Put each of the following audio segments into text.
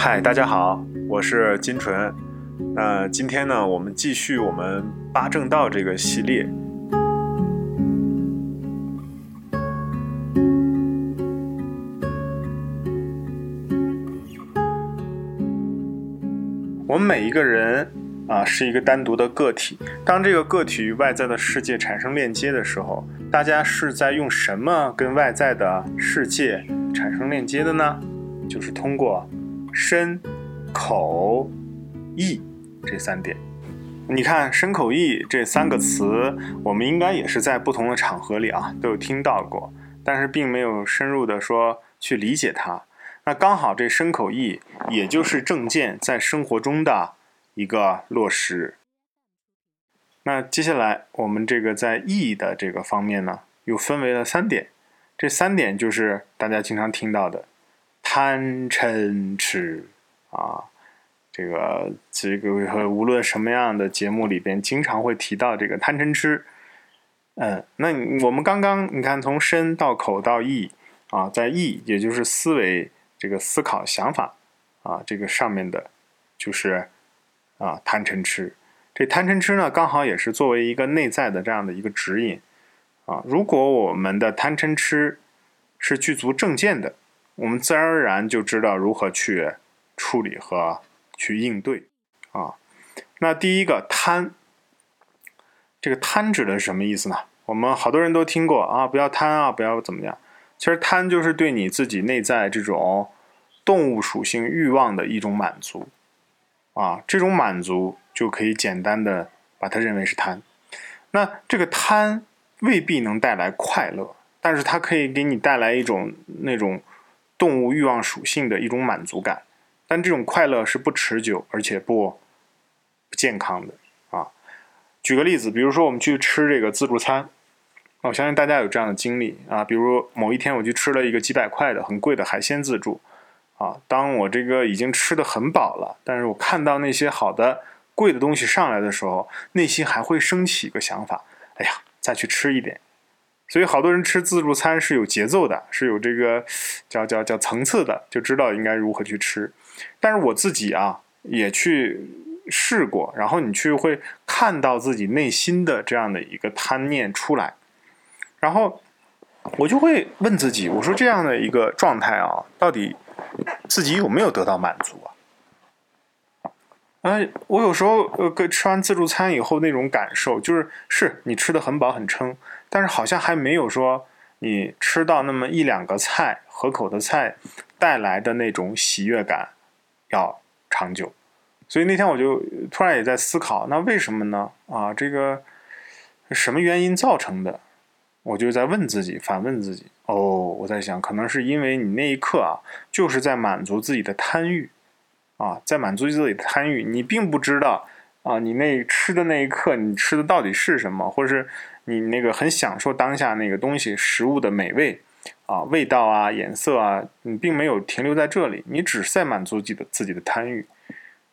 嗨，大家好，我是金纯。那今天呢，我们继续我们八正道这个系列。我们每一个人啊，是一个单独的个体。当这个个体与外在的世界产生链接的时候，大家是在用什么跟外在的世界产生链接的呢？就是通过。身、口、意这三点，你看“身口意”这三个词，我们应该也是在不同的场合里啊都有听到过，但是并没有深入的说去理解它。那刚好这“身口意”也就是正见在生活中的一个落实。那接下来我们这个在意义的这个方面呢，又分为了三点，这三点就是大家经常听到的。贪嗔痴啊，这个这个无论什么样的节目里边，经常会提到这个贪嗔痴。嗯，那我们刚刚你看，从身到口到意啊，在意也就是思维这个思考想法啊，这个上面的，就是啊贪嗔痴。这贪嗔痴呢，刚好也是作为一个内在的这样的一个指引啊。如果我们的贪嗔痴是具足正见的。我们自然而然就知道如何去处理和去应对啊。那第一个贪，这个贪指的是什么意思呢？我们好多人都听过啊，不要贪啊，不要怎么样。其实贪就是对你自己内在这种动物属性欲望的一种满足啊。这种满足就可以简单的把它认为是贪。那这个贪未必能带来快乐，但是它可以给你带来一种那种。动物欲望属性的一种满足感，但这种快乐是不持久而且不不健康的啊。举个例子，比如说我们去吃这个自助餐，我相信大家有这样的经历啊。比如某一天我去吃了一个几百块的很贵的海鲜自助啊，当我这个已经吃的很饱了，但是我看到那些好的贵的东西上来的时候，内心还会升起一个想法：哎呀，再去吃一点。所以好多人吃自助餐是有节奏的，是有这个叫叫叫层次的，就知道应该如何去吃。但是我自己啊也去试过，然后你去会看到自己内心的这样的一个贪念出来，然后我就会问自己，我说这样的一个状态啊，到底自己有没有得到满足啊？哎，我有时候呃，跟吃完自助餐以后那种感受，就是是你吃的很饱很撑。但是好像还没有说你吃到那么一两个菜合口的菜带来的那种喜悦感要长久，所以那天我就突然也在思考，那为什么呢？啊，这个什么原因造成的？我就在问自己，反问自己。哦，我在想，可能是因为你那一刻啊，就是在满足自己的贪欲啊，在满足自己的贪欲，你并不知道啊，你那吃的那一刻，你吃的到底是什么，或者是。你那个很享受当下那个东西食物的美味，啊，味道啊，颜色啊，你并没有停留在这里，你只是在满足自己的自己的贪欲，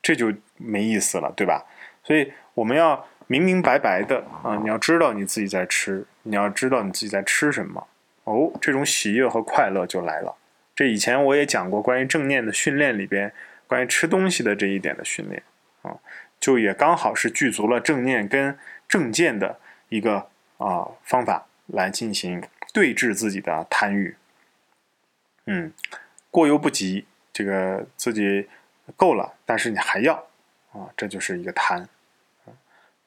这就没意思了，对吧？所以我们要明明白白的啊，你要知道你自己在吃，你要知道你自己在吃什么，哦，这种喜悦和快乐就来了。这以前我也讲过关于正念的训练里边，关于吃东西的这一点的训练啊，就也刚好是具足了正念跟正见的一个。啊，方法来进行对峙自己的贪欲，嗯，过犹不及，这个自己够了，但是你还要啊，这就是一个贪。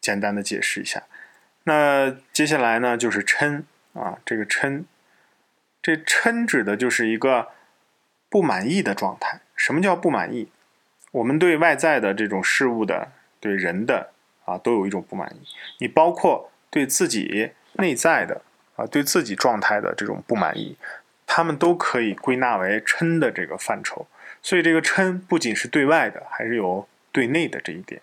简单的解释一下，那接下来呢就是嗔啊，这个嗔，这嗔指的就是一个不满意的状态。什么叫不满意？我们对外在的这种事物的，对人的啊，都有一种不满意。你包括。对自己内在的啊，对自己状态的这种不满意，他们都可以归纳为嗔的这个范畴。所以，这个嗔不仅是对外的，还是有对内的这一点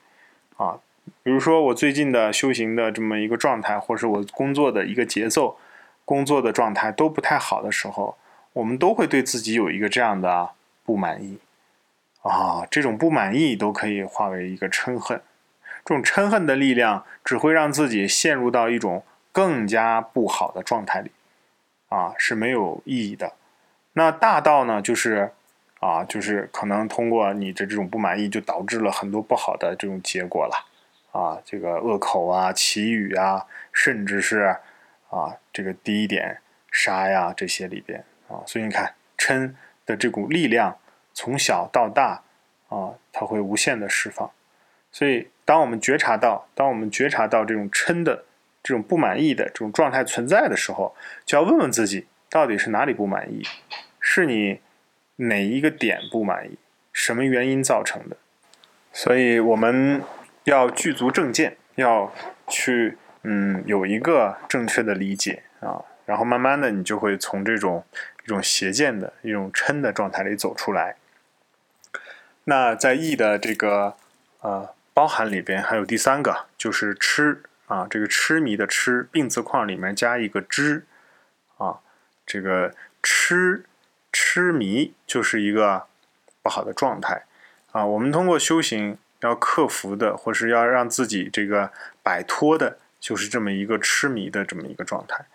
啊。比如说，我最近的修行的这么一个状态，或是我工作的一个节奏、工作的状态都不太好的时候，我们都会对自己有一个这样的不满意啊。这种不满意都可以化为一个嗔恨。这种嗔恨的力量只会让自己陷入到一种更加不好的状态里，啊是没有意义的。那大道呢，就是啊，就是可能通过你的这种不满意，就导致了很多不好的这种结果了啊，这个恶口啊、绮语啊，甚至是啊这个低点杀呀这些里边啊，所以你看嗔的这股力量从小到大啊，它会无限的释放。所以当我们觉察到，当我们觉察到这种嗔的这种不满意的这种状态存在的时候，就要问问自己，到底是哪里不满意？是你哪一个点不满意？什么原因造成的？所以我们要具足正见，要去嗯有一个正确的理解啊，然后慢慢的你就会从这种一种邪见的一种嗔的状态里走出来。那在意的这个呃包含里边还有第三个就是痴啊，这个痴迷的痴，病字框里面加一个知啊，这个痴痴迷就是一个不好的状态啊。我们通过修行要克服的，或是要让自己这个摆脱的，就是这么一个痴迷的这么一个状态。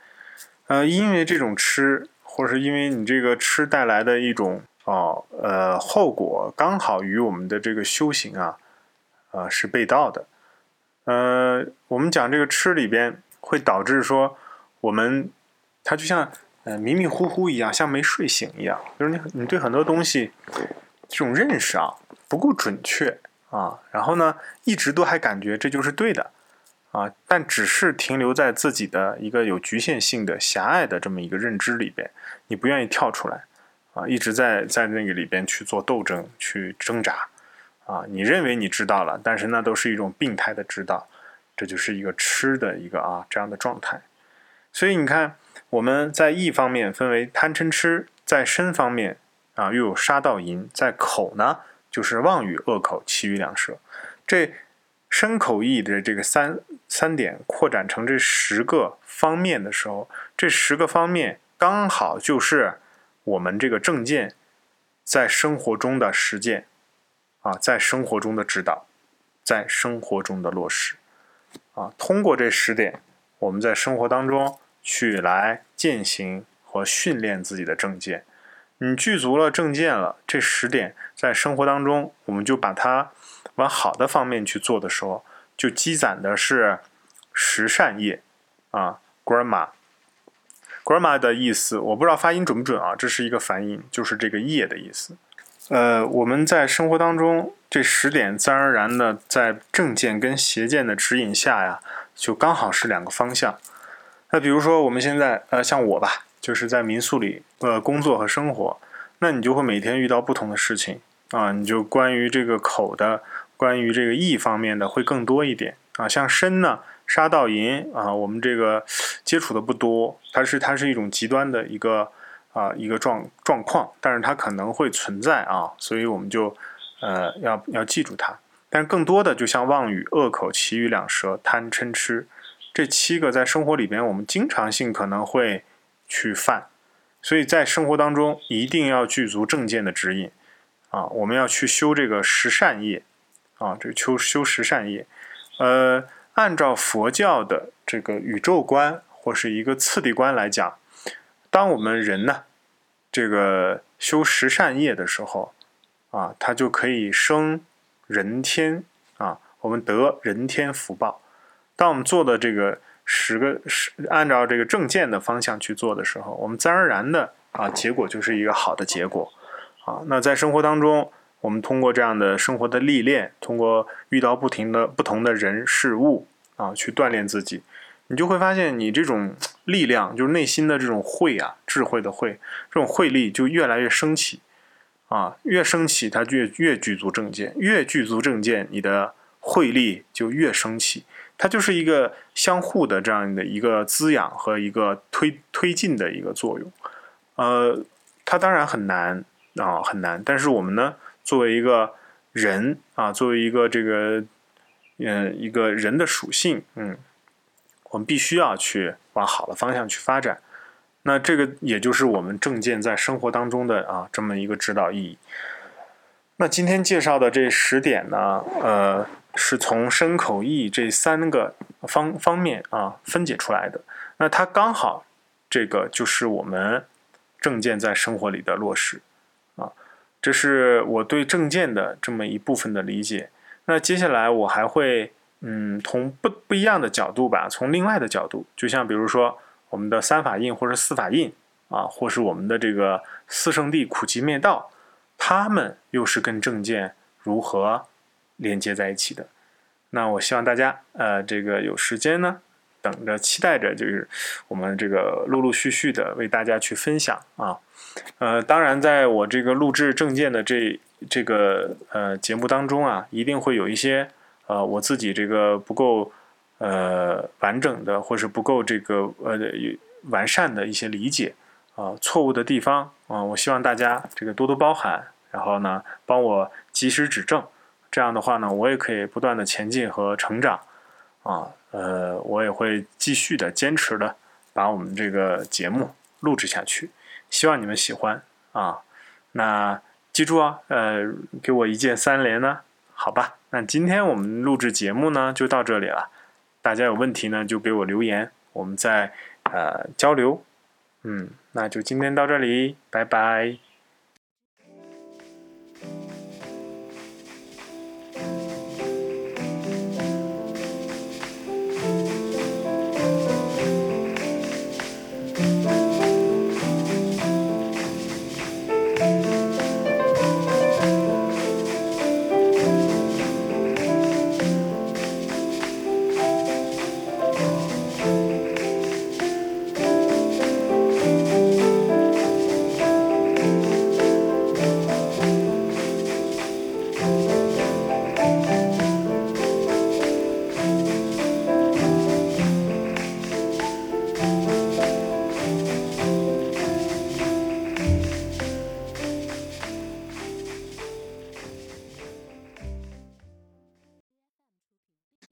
呃，因为这种痴，或是因为你这个痴带来的一种哦呃后果，刚好与我们的这个修行啊，啊是被盗的。呃，我们讲这个吃里边会导致说，我们它就像呃迷迷糊糊一样，像没睡醒一样，就是你你对很多东西这种认识啊不够准确啊，然后呢一直都还感觉这就是对的啊，但只是停留在自己的一个有局限性的狭隘的这么一个认知里边，你不愿意跳出来啊，一直在在那个里边去做斗争去挣扎。啊，你认为你知道了，但是那都是一种病态的知道，这就是一个吃的一个啊这样的状态。所以你看，我们在意方面分为贪嗔痴，在身方面啊又有杀盗淫，在口呢就是妄语恶口，其余两舌。这身口意的这个三三点扩展成这十个方面的时候，这十个方面刚好就是我们这个正见在生活中的实践。啊，在生活中的指导，在生活中的落实，啊，通过这十点，我们在生活当中去来践行和训练自己的正见。你具足了正见了，这十点在生活当中，我们就把它往好的方面去做的时候，就积攒的是十善业啊，grandma，grandma 的意思我不知道发音准不准啊，这是一个梵音，就是这个业的意思。呃，我们在生活当中这十点自然而然的在正见跟邪见的指引下呀，就刚好是两个方向。那比如说我们现在呃，像我吧，就是在民宿里呃工作和生活，那你就会每天遇到不同的事情啊，你就关于这个口的，关于这个意方面的会更多一点啊。像身呢，杀盗淫啊，我们这个接触的不多，它是它是一种极端的一个。啊，一个状状况，但是它可能会存在啊，所以我们就呃要要记住它。但更多的，就像妄语、恶口、其余两舌、贪嗔痴这七个，在生活里边我们经常性可能会去犯，所以在生活当中一定要具足正见的指引啊，我们要去修这个十善业啊，这个修修十善业，呃，按照佛教的这个宇宙观或是一个次第观来讲。当我们人呢，这个修十善业的时候，啊，他就可以生人天啊，我们得人天福报。当我们做的这个十个十，按照这个正见的方向去做的时候，我们自然而然的啊，结果就是一个好的结果啊。那在生活当中，我们通过这样的生活的历练，通过遇到不停的不同的人事物啊，去锻炼自己。你就会发现，你这种力量，就是内心的这种慧啊，智慧的慧，这种慧力就越来越升起，啊，越升起，它越越具足正见，越具足正见，你的慧力就越升起，它就是一个相互的这样的一个滋养和一个推推进的一个作用，呃，它当然很难啊，很难，但是我们呢，作为一个人啊，作为一个这个，嗯，一个人的属性，嗯。我们必须要去往好的方向去发展，那这个也就是我们正见在生活当中的啊这么一个指导意义。那今天介绍的这十点呢，呃，是从身口意这三个方方面啊分解出来的。那它刚好这个就是我们正见在生活里的落实啊。这是我对证件的这么一部分的理解。那接下来我还会，嗯，从不不一样的角度吧，从另外的角度，就像比如说我们的三法印或者四法印啊，或是我们的这个四圣地苦集灭道，他们又是跟证件如何连接在一起的？那我希望大家，呃，这个有时间呢，等着期待着，就是我们这个陆陆续续的为大家去分享啊。呃，当然，在我这个录制证件的这这个呃节目当中啊，一定会有一些呃我自己这个不够呃完整的，或是不够这个呃完善的一些理解啊，错误的地方啊，我希望大家这个多多包涵，然后呢，帮我及时指正。这样的话呢，我也可以不断的前进和成长啊，呃，我也会继续的坚持的把我们这个节目录制下去。希望你们喜欢啊！那记住啊，呃，给我一键三连呢？好吧，那今天我们录制节目呢就到这里了。大家有问题呢就给我留言，我们再呃交流。嗯，那就今天到这里，拜拜。